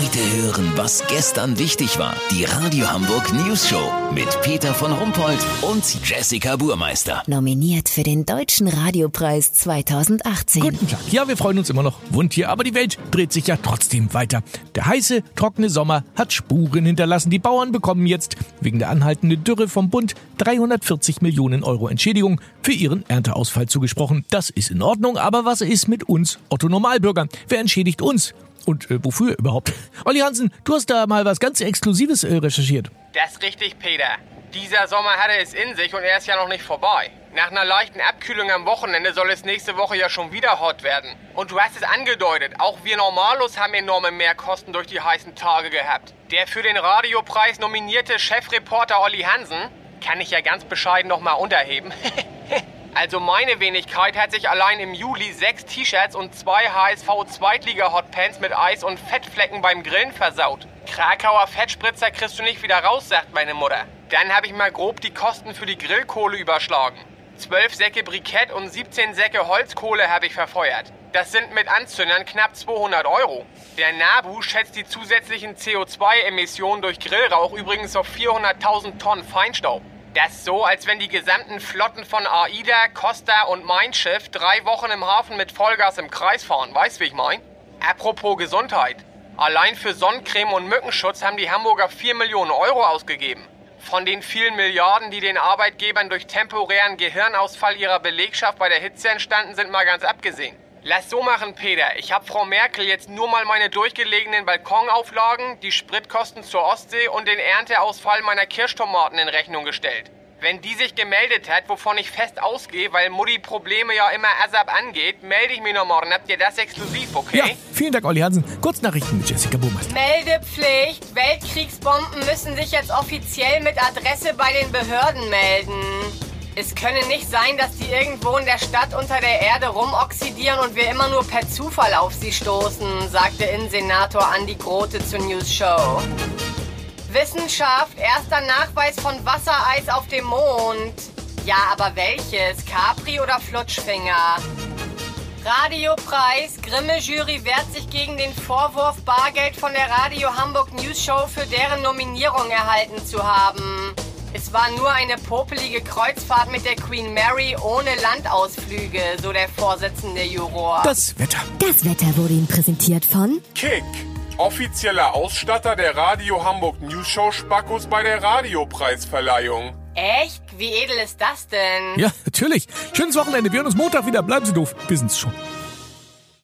Heute hören, was gestern wichtig war. Die Radio Hamburg News Show mit Peter von Rumpold und Jessica Burmeister. Nominiert für den Deutschen Radiopreis 2018. Guten Tag. Ja, wir freuen uns immer noch. Wund hier, aber die Welt dreht sich ja trotzdem weiter. Der heiße, trockene Sommer hat Spuren hinterlassen. Die Bauern bekommen jetzt wegen der anhaltenden Dürre vom Bund 340 Millionen Euro Entschädigung für ihren Ernteausfall zugesprochen. Das ist in Ordnung, aber was ist mit uns Otto Normalbürgern? Wer entschädigt uns? Und äh, wofür überhaupt? Olli Hansen, du hast da mal was ganz Exklusives äh, recherchiert. Das ist richtig, Peter. Dieser Sommer hatte es in sich und er ist ja noch nicht vorbei. Nach einer leichten Abkühlung am Wochenende soll es nächste Woche ja schon wieder hot werden. Und du hast es angedeutet, auch wir Normalos haben enorme Mehrkosten durch die heißen Tage gehabt. Der für den Radiopreis nominierte Chefreporter Olli Hansen kann ich ja ganz bescheiden nochmal unterheben. Also meine Wenigkeit hat sich allein im Juli sechs T-Shirts und zwei HSV Zweitliga-Hotpants mit Eis und Fettflecken beim Grillen versaut. Krakauer Fettspritzer kriegst du nicht wieder raus, sagt meine Mutter. Dann habe ich mal grob die Kosten für die Grillkohle überschlagen. Zwölf Säcke Brikett und 17 Säcke Holzkohle habe ich verfeuert. Das sind mit Anzündern knapp 200 Euro. Der NABU schätzt die zusätzlichen CO2-Emissionen durch Grillrauch übrigens auf 400.000 Tonnen Feinstaub. Das so, als wenn die gesamten Flotten von AIDA, Costa und Mein Schiff drei Wochen im Hafen mit Vollgas im Kreis fahren. Weißt wie ich mein? Apropos Gesundheit. Allein für Sonnencreme und Mückenschutz haben die Hamburger 4 Millionen Euro ausgegeben. Von den vielen Milliarden, die den Arbeitgebern durch temporären Gehirnausfall ihrer Belegschaft bei der Hitze entstanden sind, mal ganz abgesehen. Lass so machen, Peter. Ich hab Frau Merkel jetzt nur mal meine durchgelegenen Balkonauflagen, die Spritkosten zur Ostsee und den Ernteausfall meiner Kirschtomaten in Rechnung gestellt. Wenn die sich gemeldet hat, wovon ich fest ausgehe, weil Mutti Probleme ja immer ASAP angeht, melde ich mich noch morgen. Habt ihr das exklusiv, okay? Ja, vielen Dank, Olli Hansen. Kurznachrichten mit Jessica Burmeister. Meldepflicht. Weltkriegsbomben müssen sich jetzt offiziell mit Adresse bei den Behörden melden. Es könne nicht sein, dass die irgendwo in der Stadt unter der Erde rumoxidieren und wir immer nur per Zufall auf sie stoßen, sagte Innensenator Andi Grote zur News Show. Wissenschaft, erster Nachweis von Wassereis auf dem Mond. Ja, aber welches? Capri oder Flutschfinger? Radiopreis. Grimme-Jury wehrt sich gegen den Vorwurf, Bargeld von der Radio Hamburg News Show für deren Nominierung erhalten zu haben. Es war nur eine popelige Kreuzfahrt mit der Queen Mary ohne Landausflüge, so der Vorsitzende Juror. Das Wetter. Das Wetter wurde Ihnen präsentiert von Kick, offizieller Ausstatter der Radio Hamburg News Show Spackos bei der Radiopreisverleihung. Echt? Wie edel ist das denn? Ja, natürlich. Schönes Wochenende. Wir hören uns Montag wieder. Bleiben Sie doof. Wir sind's schon.